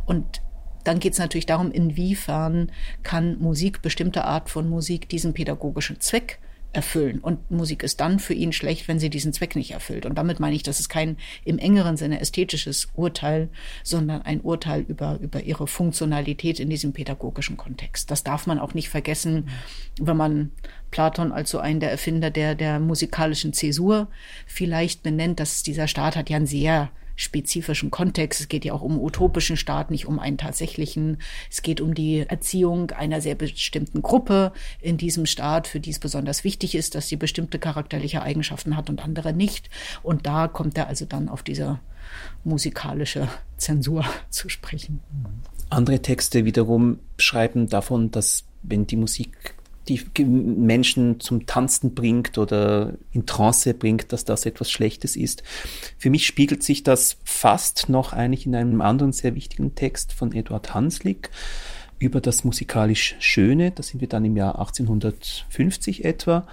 E: Und dann geht es natürlich darum, inwiefern kann Musik, bestimmte Art von Musik, diesen pädagogischen Zweck erfüllen. Und Musik ist dann für ihn schlecht, wenn sie diesen Zweck nicht erfüllt. Und damit meine ich, das ist kein im engeren Sinne ästhetisches Urteil, sondern ein Urteil über, über ihre Funktionalität in diesem pädagogischen Kontext. Das darf man auch nicht vergessen, wenn man Platon als so einen der Erfinder der, der musikalischen Zäsur vielleicht benennt, dass dieser Staat hat ja ein sehr spezifischen Kontext. Es geht ja auch um utopischen Staat, nicht um einen tatsächlichen. Es geht um die Erziehung einer sehr bestimmten Gruppe in diesem Staat, für die es besonders wichtig ist, dass sie bestimmte charakterliche Eigenschaften hat und andere nicht. Und da kommt er also dann auf diese musikalische Zensur zu sprechen.
A: Andere Texte wiederum schreiben davon, dass wenn die Musik die Menschen zum Tanzen bringt oder in Trance bringt, dass das etwas Schlechtes ist. Für mich spiegelt sich das fast noch eigentlich in einem anderen sehr wichtigen Text von Eduard Hanslick. über das musikalisch Schöne. Da sind wir dann im Jahr 1850 etwa.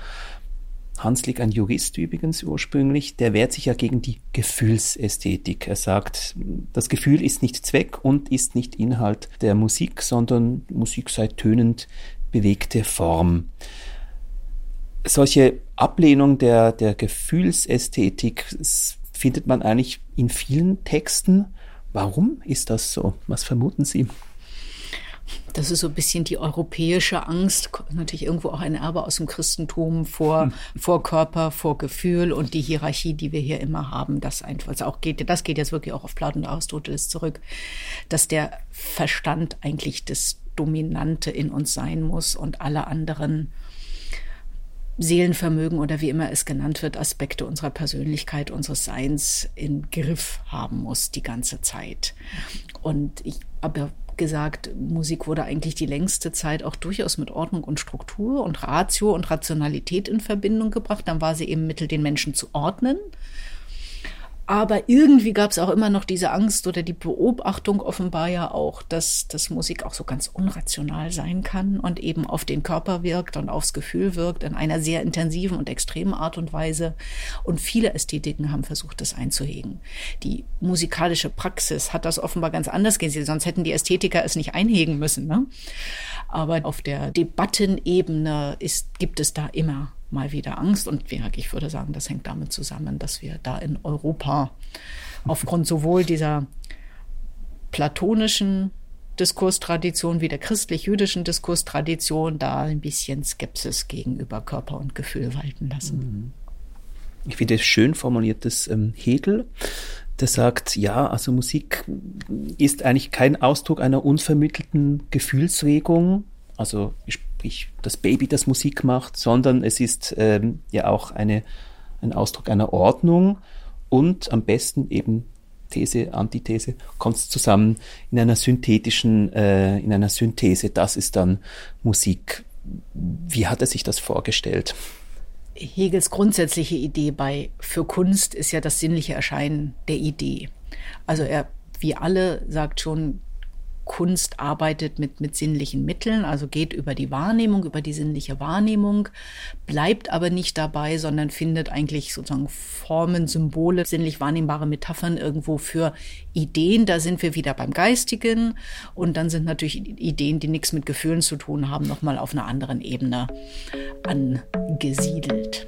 A: Hanslick, ein Jurist übrigens ursprünglich, der wehrt sich ja gegen die Gefühlsästhetik. Er sagt, das Gefühl ist nicht Zweck und ist nicht Inhalt der Musik, sondern Musik sei tönend bewegte Form. Solche Ablehnung der, der Gefühlsästhetik findet man eigentlich in vielen Texten. Warum ist das so? Was vermuten Sie?
E: Das ist so ein bisschen die europäische Angst, natürlich irgendwo auch ein Erbe aus dem Christentum vor, hm. vor Körper, vor Gefühl und die Hierarchie, die wir hier immer haben, das einfach also auch geht, das geht jetzt wirklich auch auf Platon und Aristoteles zurück, dass der Verstand eigentlich das Dominante in uns sein muss und alle anderen Seelenvermögen oder wie immer es genannt wird, Aspekte unserer Persönlichkeit, unseres Seins in Griff haben muss die ganze Zeit. Und ich habe gesagt, Musik wurde eigentlich die längste Zeit auch durchaus mit Ordnung und Struktur und Ratio und Rationalität in Verbindung gebracht. Dann war sie eben Mittel, den Menschen zu ordnen aber irgendwie gab es auch immer noch diese Angst oder die Beobachtung offenbar ja auch, dass, dass Musik auch so ganz unrational sein kann und eben auf den Körper wirkt und aufs Gefühl wirkt in einer sehr intensiven und extremen Art und Weise. Und viele Ästhetiken haben versucht, das einzuhegen. Die musikalische Praxis hat das offenbar ganz anders gesehen, sonst hätten die Ästhetiker es nicht einhegen müssen. Ne? Aber auf der Debattenebene ist, gibt es da immer mal wieder Angst. Und ich würde sagen, das hängt damit zusammen, dass wir da in Europa aufgrund sowohl dieser platonischen Diskurstradition wie der christlich-jüdischen Diskurstradition da ein bisschen Skepsis gegenüber Körper und Gefühl walten lassen. Mhm.
A: Ich finde es schön formuliertes ähm, Hegel, der sagt, ja, also Musik ist eigentlich kein Ausdruck einer unvermittelten Gefühlsregung. Also ich sprich das Baby, das Musik macht, sondern es ist ähm, ja auch eine, ein Ausdruck einer Ordnung und am besten eben These, Antithese, kommt es zusammen in einer synthetischen, äh, in einer Synthese. Das ist dann Musik. Wie hat er sich das vorgestellt?
E: Hegels grundsätzliche Idee bei für Kunst ist ja das sinnliche Erscheinen der Idee. Also er, wie alle, sagt schon, Kunst arbeitet mit, mit sinnlichen Mitteln, also geht über die Wahrnehmung, über die sinnliche Wahrnehmung, bleibt aber nicht dabei, sondern findet eigentlich sozusagen Formen, Symbole, sinnlich wahrnehmbare Metaphern irgendwo für Ideen. Da sind wir wieder beim Geistigen und dann sind natürlich Ideen, die nichts mit Gefühlen zu tun haben, nochmal auf einer anderen Ebene angesiedelt.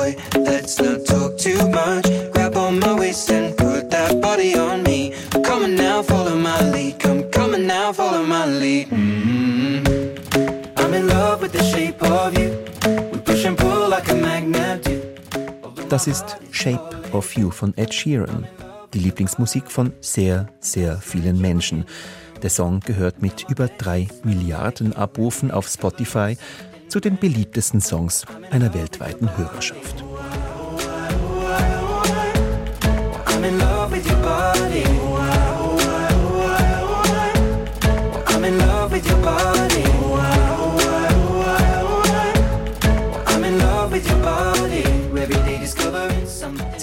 A: Das ist Shape of You von Ed Sheeran, die Lieblingsmusik von sehr, sehr vielen Menschen. Der Song gehört mit über drei Milliarden Abrufen auf Spotify zu den beliebtesten Songs einer weltweiten Hörerschaft.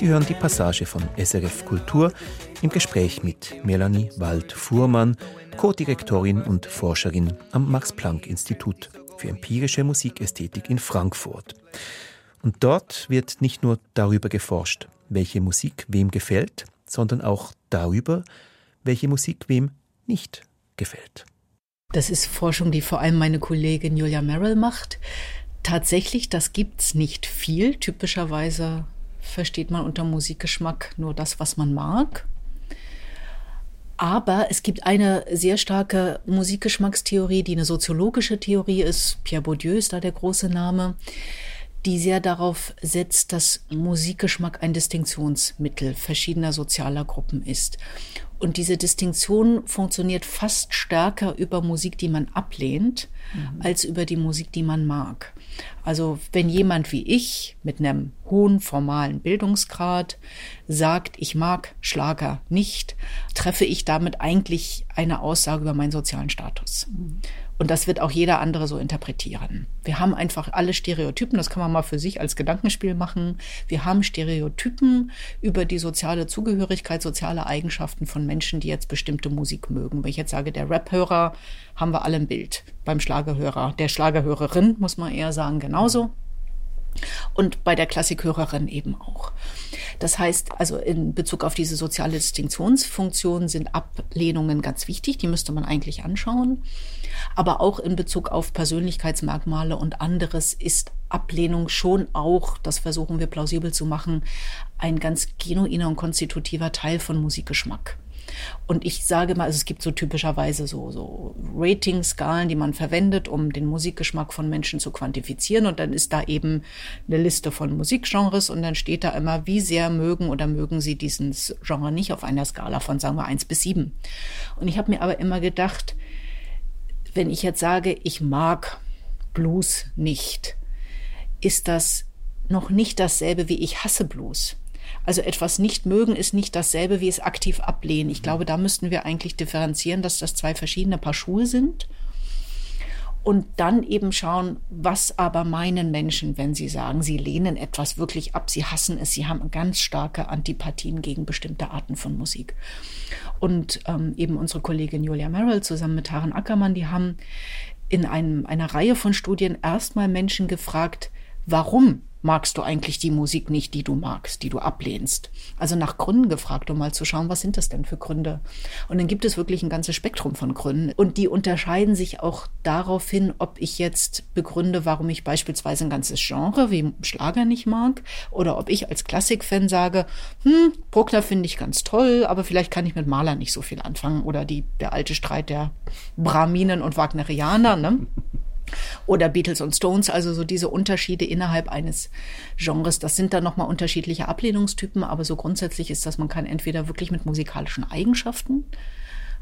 A: Sie hören die Passage von SRF Kultur im Gespräch mit Melanie Wald-Fuhrmann, Co-Direktorin und Forscherin am Max-Planck-Institut für empirische Musikästhetik in Frankfurt. Und dort wird nicht nur darüber geforscht, welche Musik wem gefällt, sondern auch darüber, welche Musik wem nicht gefällt.
E: Das ist Forschung, die vor allem meine Kollegin Julia Merrill macht. Tatsächlich, das gibt's nicht viel. Typischerweise versteht man unter Musikgeschmack nur das, was man mag. Aber es gibt eine sehr starke Musikgeschmackstheorie, die eine soziologische Theorie ist. Pierre Bourdieu ist da der große Name, die sehr darauf setzt, dass Musikgeschmack ein Distinktionsmittel verschiedener sozialer Gruppen ist. Und diese Distinktion funktioniert fast stärker über Musik, die man ablehnt, mhm. als über die Musik, die man mag. Also wenn jemand wie ich mit einem hohen formalen Bildungsgrad sagt, ich mag Schlager nicht, treffe ich damit eigentlich eine Aussage über meinen sozialen Status. Mhm. Und das wird auch jeder andere so interpretieren. Wir haben einfach alle Stereotypen, das kann man mal für sich als Gedankenspiel machen. Wir haben Stereotypen über die soziale Zugehörigkeit, soziale Eigenschaften von Menschen, die jetzt bestimmte Musik mögen. Wenn ich jetzt sage, der Rap-Hörer, haben wir alle ein Bild. Beim Schlagerhörer, der Schlagerhörerin, muss man eher sagen, genauso. Und bei der Klassikhörerin eben auch. Das heißt, also in Bezug auf diese soziale Distinktionsfunktion sind Ablehnungen ganz wichtig, die müsste man eigentlich anschauen. Aber auch in Bezug auf Persönlichkeitsmerkmale und anderes ist Ablehnung schon auch, das versuchen wir plausibel zu machen, ein ganz genuiner und konstitutiver Teil von Musikgeschmack. Und ich sage mal, also es gibt so typischerweise so, so Rating-Skalen, die man verwendet, um den Musikgeschmack von Menschen zu quantifizieren. Und dann ist da eben eine Liste von Musikgenres und dann steht da immer, wie sehr mögen oder mögen sie diesen Genre nicht auf einer Skala von, sagen wir, eins bis sieben. Und ich habe mir aber immer gedacht, wenn ich jetzt sage, ich mag Blues nicht, ist das noch nicht dasselbe wie ich hasse Blues. Also etwas nicht mögen ist nicht dasselbe wie es aktiv ablehnen. Ich glaube, da müssten wir eigentlich differenzieren, dass das zwei verschiedene Paar Schuhe sind. Und dann eben schauen, was aber meinen Menschen, wenn sie sagen, sie lehnen etwas wirklich ab, sie hassen es, sie haben ganz starke Antipathien gegen bestimmte Arten von Musik. Und ähm, eben unsere Kollegin Julia Merrill zusammen mit Taren Ackermann, die haben in einem, einer Reihe von Studien erstmal Menschen gefragt, warum magst du eigentlich die Musik nicht, die du magst, die du ablehnst? Also nach Gründen gefragt, um mal zu schauen, was sind das denn für Gründe? Und dann gibt es wirklich ein ganzes Spektrum von Gründen. Und die unterscheiden sich auch darauf hin, ob ich jetzt begründe, warum ich beispielsweise ein ganzes Genre wie Schlager nicht mag oder ob ich als Klassikfan sage, hm, Bruckner finde ich ganz toll, aber vielleicht kann ich mit Maler nicht so viel anfangen oder die, der alte Streit der Brahminen und Wagnerianer, ne? Oder Beatles und Stones, also so diese Unterschiede innerhalb eines Genres. Das sind dann nochmal unterschiedliche Ablehnungstypen, aber so grundsätzlich ist das, man kann entweder wirklich mit musikalischen Eigenschaften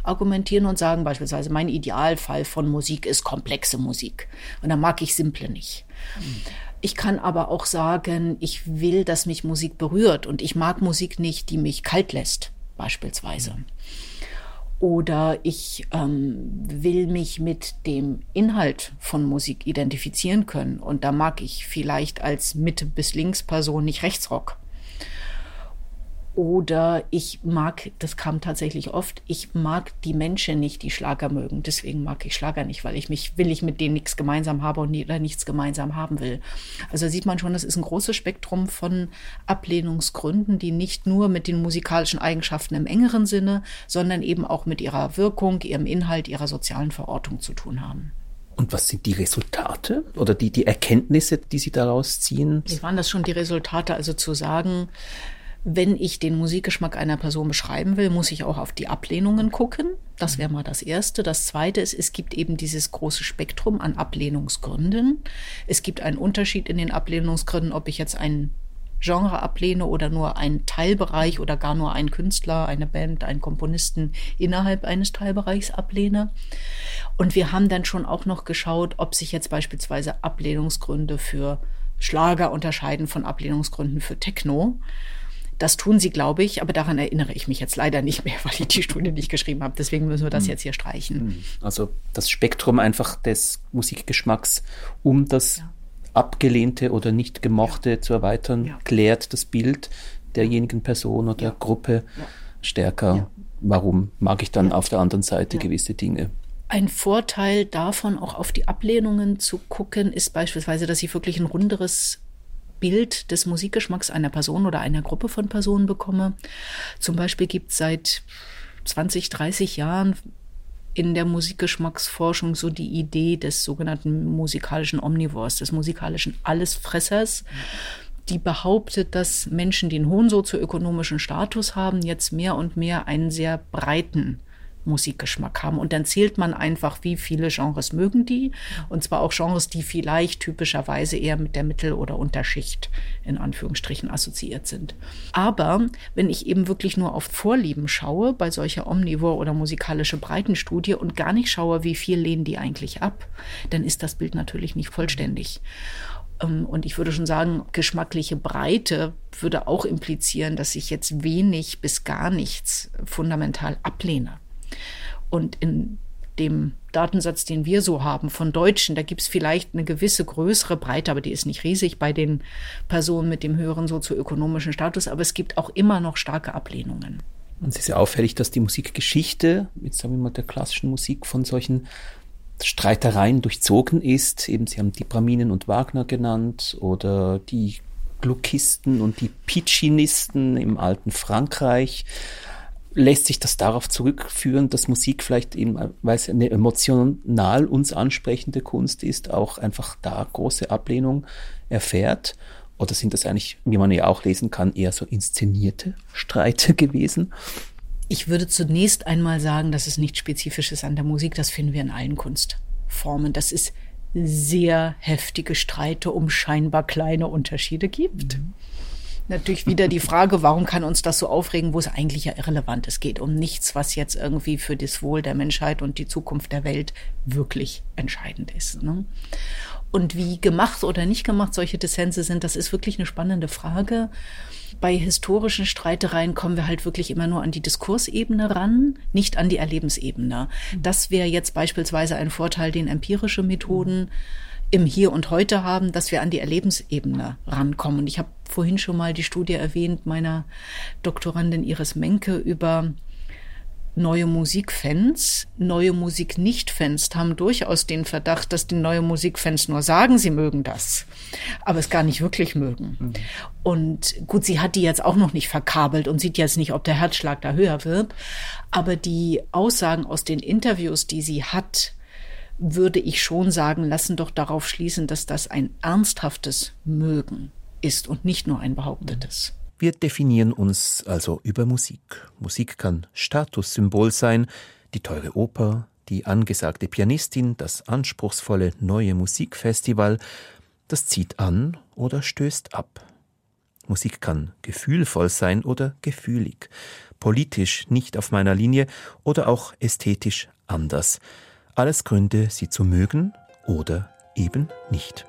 E: argumentieren und sagen, beispielsweise, mein Idealfall von Musik ist komplexe Musik. Und dann mag ich simple nicht. Ich kann aber auch sagen, ich will, dass mich Musik berührt und ich mag Musik nicht, die mich kalt lässt, beispielsweise oder ich ähm, will mich mit dem Inhalt von Musik identifizieren können. Und da mag ich vielleicht als Mitte- bis Links-Person nicht Rechtsrock. Oder ich mag, das kam tatsächlich oft, ich mag die Menschen nicht, die Schlager mögen. Deswegen mag ich Schlager nicht, weil ich mich, will ich mit denen nichts gemeinsam habe und oder nichts gemeinsam haben will. Also sieht man schon, das ist ein großes Spektrum von Ablehnungsgründen, die nicht nur mit den musikalischen Eigenschaften im engeren Sinne, sondern eben auch mit ihrer Wirkung, ihrem Inhalt, ihrer sozialen Verortung zu tun haben.
A: Und was sind die Resultate oder die, die Erkenntnisse, die Sie daraus ziehen?
E: Wie waren das schon die Resultate? Also zu sagen, wenn ich den Musikgeschmack einer Person beschreiben will, muss ich auch auf die Ablehnungen gucken. Das wäre mal das Erste. Das Zweite ist, es gibt eben dieses große Spektrum an Ablehnungsgründen. Es gibt einen Unterschied in den Ablehnungsgründen, ob ich jetzt ein Genre ablehne oder nur einen Teilbereich oder gar nur einen Künstler, eine Band, einen Komponisten innerhalb eines Teilbereichs ablehne. Und wir haben dann schon auch noch geschaut, ob sich jetzt beispielsweise Ablehnungsgründe für Schlager unterscheiden von Ablehnungsgründen für Techno. Das tun sie, glaube ich, aber daran erinnere ich mich jetzt leider nicht mehr, weil ich die Studie nicht geschrieben habe. Deswegen müssen wir das hm. jetzt hier streichen. Hm.
A: Also das Spektrum einfach des Musikgeschmacks, um das ja. abgelehnte oder nicht gemochte ja. zu erweitern, ja. klärt das Bild derjenigen Person oder Gruppe stärker. Warum mag ich dann auf der anderen Seite gewisse Dinge?
E: Ein Vorteil davon, auch auf die Ablehnungen zu gucken, ist beispielsweise, dass ich wirklich ein runderes Bild des Musikgeschmacks einer Person oder einer Gruppe von Personen bekomme. Zum Beispiel gibt es seit 20, 30 Jahren in der Musikgeschmacksforschung so die Idee des sogenannten musikalischen Omnivores, des musikalischen Allesfressers, die behauptet, dass Menschen, die einen hohen sozioökonomischen Status haben, jetzt mehr und mehr einen sehr breiten Musikgeschmack haben. Und dann zählt man einfach, wie viele Genres mögen die. Und zwar auch Genres, die vielleicht typischerweise eher mit der Mittel- oder Unterschicht in Anführungsstrichen assoziiert sind. Aber wenn ich eben wirklich nur auf Vorlieben schaue, bei solcher Omnivore oder musikalische Breitenstudie und gar nicht schaue, wie viel lehnen die eigentlich ab, dann ist das Bild natürlich nicht vollständig. Ähm, und ich würde schon sagen, geschmackliche Breite würde auch implizieren, dass ich jetzt wenig bis gar nichts fundamental ablehne. Und in dem Datensatz, den wir so haben von Deutschen, da gibt es vielleicht eine gewisse größere Breite, aber die ist nicht riesig bei den Personen mit dem höheren sozioökonomischen Status, aber es gibt auch immer noch starke Ablehnungen.
A: Und es ist ja auffällig, dass die Musikgeschichte, jetzt sagen wir mal der klassischen Musik, von solchen Streitereien durchzogen ist. Eben, Sie haben die Braminen und Wagner genannt oder die Gluckisten und die Piccinisten im alten Frankreich lässt sich das darauf zurückführen, dass Musik vielleicht eben, weil es eine emotional uns ansprechende Kunst ist, auch einfach da große Ablehnung erfährt? Oder sind das eigentlich, wie man ja auch lesen kann, eher so inszenierte Streite gewesen?
E: Ich würde zunächst einmal sagen, dass es nichts Spezifisches an der Musik, das finden wir in allen Kunstformen. Das ist sehr heftige Streite um scheinbar kleine Unterschiede gibt. Mhm natürlich wieder die Frage, warum kann uns das so aufregen, wo es eigentlich ja irrelevant ist. Es geht um nichts, was jetzt irgendwie für das Wohl der Menschheit und die Zukunft der Welt wirklich entscheidend ist. Ne? Und wie gemacht oder nicht gemacht solche Dissense sind, das ist wirklich eine spannende Frage. Bei historischen Streitereien kommen wir halt wirklich immer nur an die Diskursebene ran, nicht an die Erlebensebene. Das wäre jetzt beispielsweise ein Vorteil, den empirische Methoden mhm im Hier und Heute haben, dass wir an die Erlebensebene rankommen. Und ich habe vorhin schon mal die Studie erwähnt meiner Doktorandin Iris Menke über neue Musikfans. Neue Musik-Nicht-Fans haben durchaus den Verdacht, dass die neue Musikfans nur sagen, sie mögen das, aber es gar nicht wirklich mögen. Mhm. Und gut, sie hat die jetzt auch noch nicht verkabelt und sieht jetzt nicht, ob der Herzschlag da höher wird. Aber die Aussagen aus den Interviews, die sie hat, würde ich schon sagen, lassen doch darauf schließen, dass das ein ernsthaftes Mögen ist und nicht nur ein behauptetes.
A: Wir definieren uns also über Musik. Musik kann Statussymbol sein, die teure Oper, die angesagte Pianistin, das anspruchsvolle neue Musikfestival, das zieht an oder stößt ab. Musik kann gefühlvoll sein oder gefühlig, politisch nicht auf meiner Linie oder auch ästhetisch anders. Alles Gründe, sie zu mögen oder eben nicht.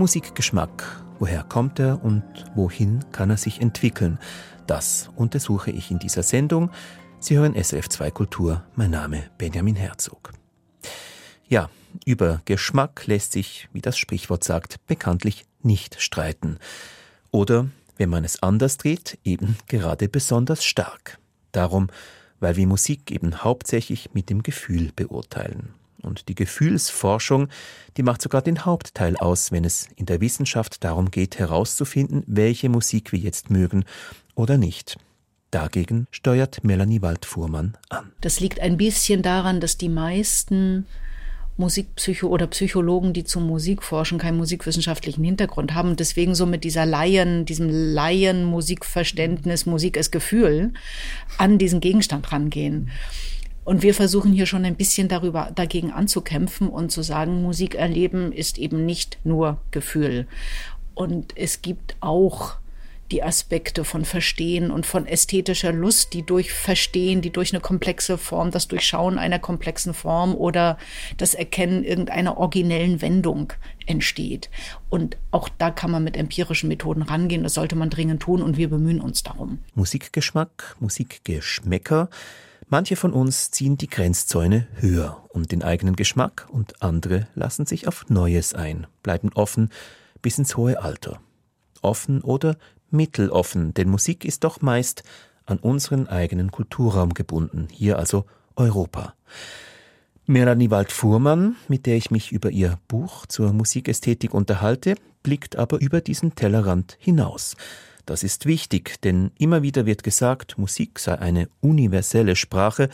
A: Musikgeschmack. Woher kommt er und wohin kann er sich entwickeln? Das untersuche ich in dieser Sendung. Sie hören SRF2 Kultur. Mein Name Benjamin Herzog. Ja, über Geschmack lässt sich, wie das Sprichwort sagt, bekanntlich nicht streiten. Oder, wenn man es anders dreht, eben gerade besonders stark. Darum, weil wir Musik eben hauptsächlich mit dem Gefühl beurteilen. Und die Gefühlsforschung, die macht sogar den Hauptteil aus, wenn es in der Wissenschaft darum geht, herauszufinden, welche Musik wir jetzt mögen oder nicht. Dagegen steuert Melanie Waldfuhrmann an.
E: Das liegt ein bisschen daran, dass die meisten Musikpsycho oder Psychologen, die zur Musik forschen, keinen musikwissenschaftlichen Hintergrund haben deswegen so mit dieser Laien, diesem Laien-Musikverständnis, Musik ist Gefühl, an diesen Gegenstand rangehen. Und wir versuchen hier schon ein bisschen darüber, dagegen anzukämpfen und zu sagen, Musik erleben ist eben nicht nur Gefühl. Und es gibt auch die Aspekte von Verstehen und von ästhetischer Lust, die durch Verstehen, die durch eine komplexe Form, das Durchschauen einer komplexen Form oder das Erkennen irgendeiner originellen Wendung entsteht. Und auch da kann man mit empirischen Methoden rangehen. Das sollte man dringend tun und wir bemühen uns darum.
A: Musikgeschmack, Musikgeschmäcker. Manche von uns ziehen die Grenzzäune höher um den eigenen Geschmack und andere lassen sich auf Neues ein, bleiben offen bis ins hohe Alter. Offen oder mitteloffen, denn Musik ist doch meist an unseren eigenen Kulturraum gebunden, hier also Europa. Melanie Wald-Fuhrmann, mit der ich mich über ihr Buch zur Musikästhetik unterhalte, blickt aber über diesen Tellerrand hinaus. Das ist wichtig, denn immer wieder wird gesagt, Musik sei eine universelle Sprache,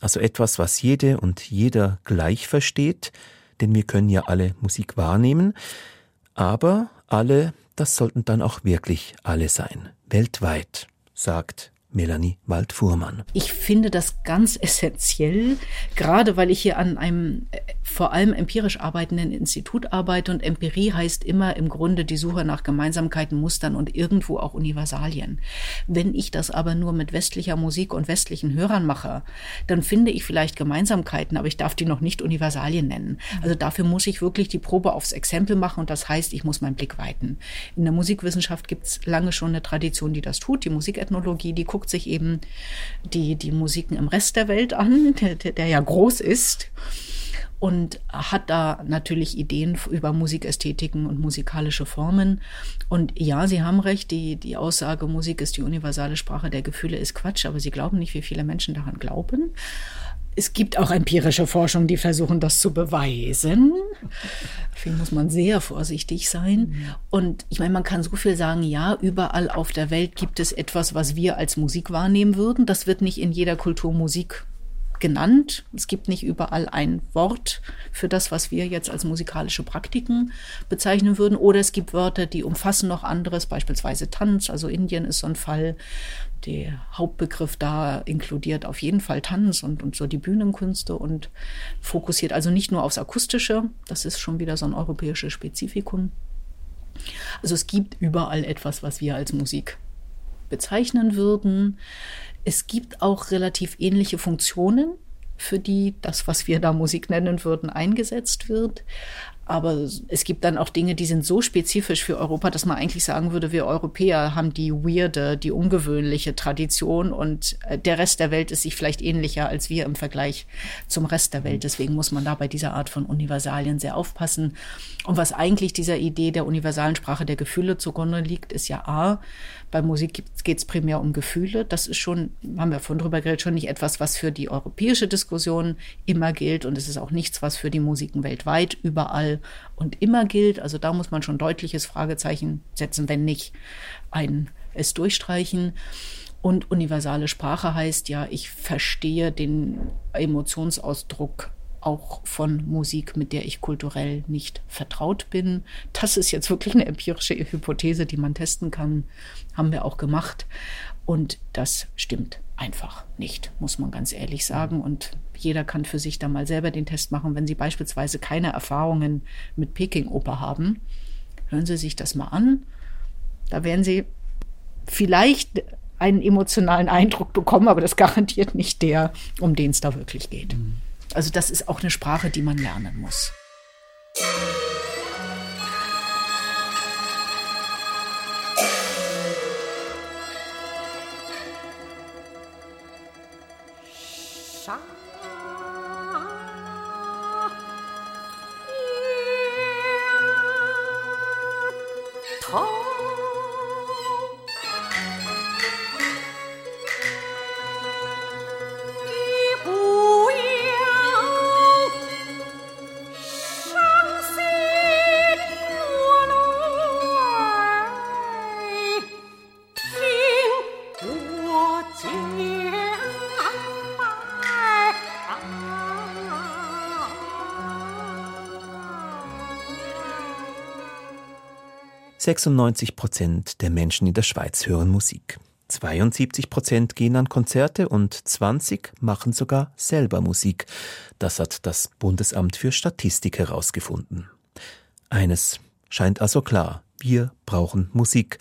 A: also etwas, was jede und jeder gleich versteht, denn wir können ja alle Musik wahrnehmen, aber alle, das sollten dann auch wirklich alle sein, weltweit, sagt Melanie Waldfuhrmann.
E: Ich finde das ganz essentiell, gerade weil ich hier an einem äh, vor allem empirisch arbeitenden Institut arbeite und Empirie heißt immer im Grunde die Suche nach Gemeinsamkeiten, Mustern und irgendwo auch Universalien. Wenn ich das aber nur mit westlicher Musik und westlichen Hörern mache, dann finde ich vielleicht Gemeinsamkeiten, aber ich darf die noch nicht Universalien nennen. Also dafür muss ich wirklich die Probe aufs Exempel machen und das heißt, ich muss meinen Blick weiten. In der Musikwissenschaft gibt es lange schon eine Tradition, die das tut, die Musikethnologie, die guckt sich eben die, die Musiken im Rest der Welt an, der, der ja groß ist und hat da natürlich Ideen über Musikästhetiken und musikalische Formen. Und ja, Sie haben recht, die, die Aussage, Musik ist die universale Sprache der Gefühle, ist Quatsch, aber Sie glauben nicht, wie viele Menschen daran glauben. Es gibt auch empirische Forschung, die versuchen, das zu beweisen. Deswegen muss man sehr vorsichtig sein. Und ich meine, man kann so viel sagen, ja, überall auf der Welt gibt es etwas, was wir als Musik wahrnehmen würden. Das wird nicht in jeder Kultur Musik genannt. Es gibt nicht überall ein Wort für das, was wir jetzt als musikalische Praktiken bezeichnen würden. Oder es gibt Wörter, die umfassen noch anderes, beispielsweise Tanz. Also Indien ist so ein Fall. Der Hauptbegriff da inkludiert auf jeden Fall Tanz und, und so die Bühnenkünste und fokussiert also nicht nur aufs Akustische. Das ist schon wieder so ein europäisches Spezifikum. Also es gibt überall etwas, was wir als Musik bezeichnen würden. Es gibt auch relativ ähnliche Funktionen, für die das, was wir da Musik nennen würden, eingesetzt wird. Aber es gibt dann auch Dinge, die sind so spezifisch für Europa, dass man eigentlich sagen würde, wir Europäer haben die weirde, die ungewöhnliche Tradition und äh, der Rest der Welt ist sich vielleicht ähnlicher als wir im Vergleich zum Rest der Welt. Deswegen muss man da bei dieser Art von Universalien sehr aufpassen. Und was eigentlich dieser Idee der universalen Sprache der Gefühle zugrunde liegt, ist ja A, bei Musik geht es primär um Gefühle. Das ist schon, haben wir vorhin drüber geredet, schon nicht etwas, was für die europäische Diskussion immer gilt. Und es ist auch nichts, was für die Musiken weltweit überall und immer gilt. Also da muss man schon deutliches Fragezeichen setzen, wenn nicht ein es durchstreichen. Und universale Sprache heißt ja, ich verstehe den Emotionsausdruck auch von Musik, mit der ich kulturell nicht vertraut bin. Das ist jetzt wirklich eine empirische Hypothese, die man testen kann. Haben wir auch gemacht. Und das stimmt einfach nicht, muss man ganz ehrlich sagen. Und jeder kann für sich da mal selber den Test machen. Wenn Sie beispielsweise keine Erfahrungen mit Peking-Oper haben, hören Sie sich das mal an. Da werden Sie vielleicht einen emotionalen Eindruck bekommen, aber das garantiert nicht der, um den es da wirklich geht. Mhm. Also das ist auch eine Sprache, die man lernen muss.
A: Sechsundneunzig Prozent der Menschen in der Schweiz hören Musik. 72 Prozent gehen an Konzerte und 20 machen sogar selber Musik. Das hat das Bundesamt für Statistik herausgefunden. Eines scheint also klar. Wir brauchen Musik.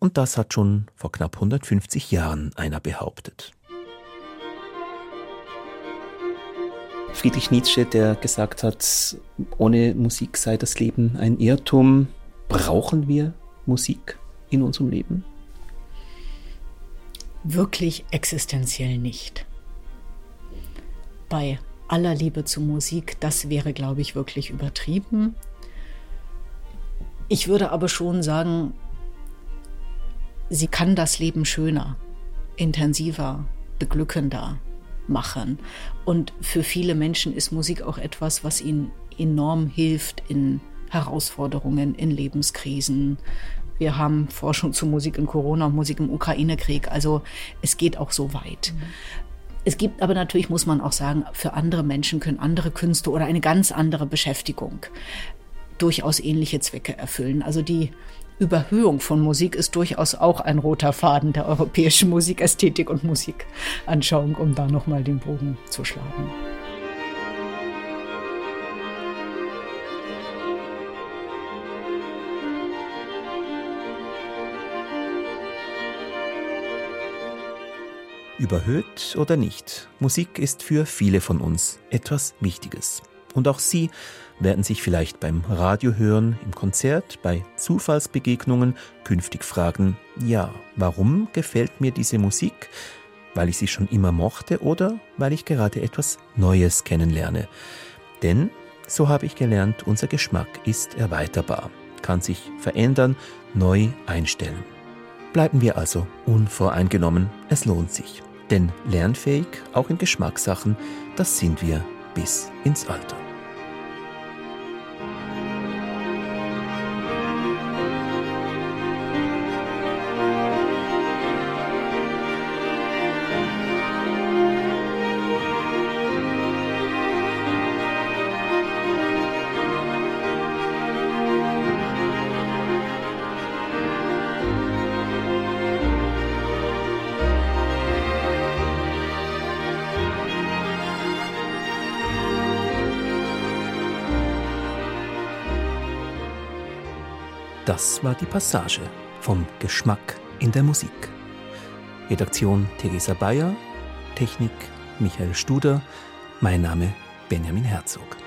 A: Und das hat schon vor knapp 150 Jahren einer behauptet.
F: Friedrich Nietzsche, der gesagt hat, ohne Musik sei das Leben ein Irrtum. Brauchen wir Musik in unserem Leben?
E: Wirklich existenziell nicht. Bei aller Liebe zu Musik, das wäre, glaube ich, wirklich übertrieben. Ich würde aber schon sagen, sie kann das Leben schöner, intensiver, beglückender machen. Und für viele Menschen ist Musik auch etwas, was ihnen enorm hilft in Herausforderungen, in Lebenskrisen. Wir haben Forschung zu Musik in Corona, Musik im Ukraine-Krieg. Also es geht auch so weit. Mhm. Es gibt aber natürlich, muss man auch sagen, für andere Menschen können andere Künste oder eine ganz andere Beschäftigung durchaus ähnliche Zwecke erfüllen. Also die Überhöhung von Musik ist durchaus auch ein roter Faden der europäischen Musikästhetik und Musikanschauung, um da nochmal den Bogen zu schlagen.
A: Überhöht oder nicht, Musik ist für viele von uns etwas Wichtiges. Und auch Sie werden sich vielleicht beim Radiohören, im Konzert, bei Zufallsbegegnungen künftig fragen, ja, warum gefällt mir diese Musik? Weil ich sie schon immer mochte oder weil ich gerade etwas Neues kennenlerne? Denn, so habe ich gelernt, unser Geschmack ist erweiterbar, kann sich verändern, neu einstellen. Bleiben wir also unvoreingenommen, es lohnt sich. Denn lernfähig, auch in Geschmackssachen, das sind wir bis ins Alter. Das war die Passage vom Geschmack in der Musik. Redaktion Theresa Bayer, Technik Michael Studer, mein Name Benjamin Herzog.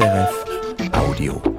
A: SRF Audio.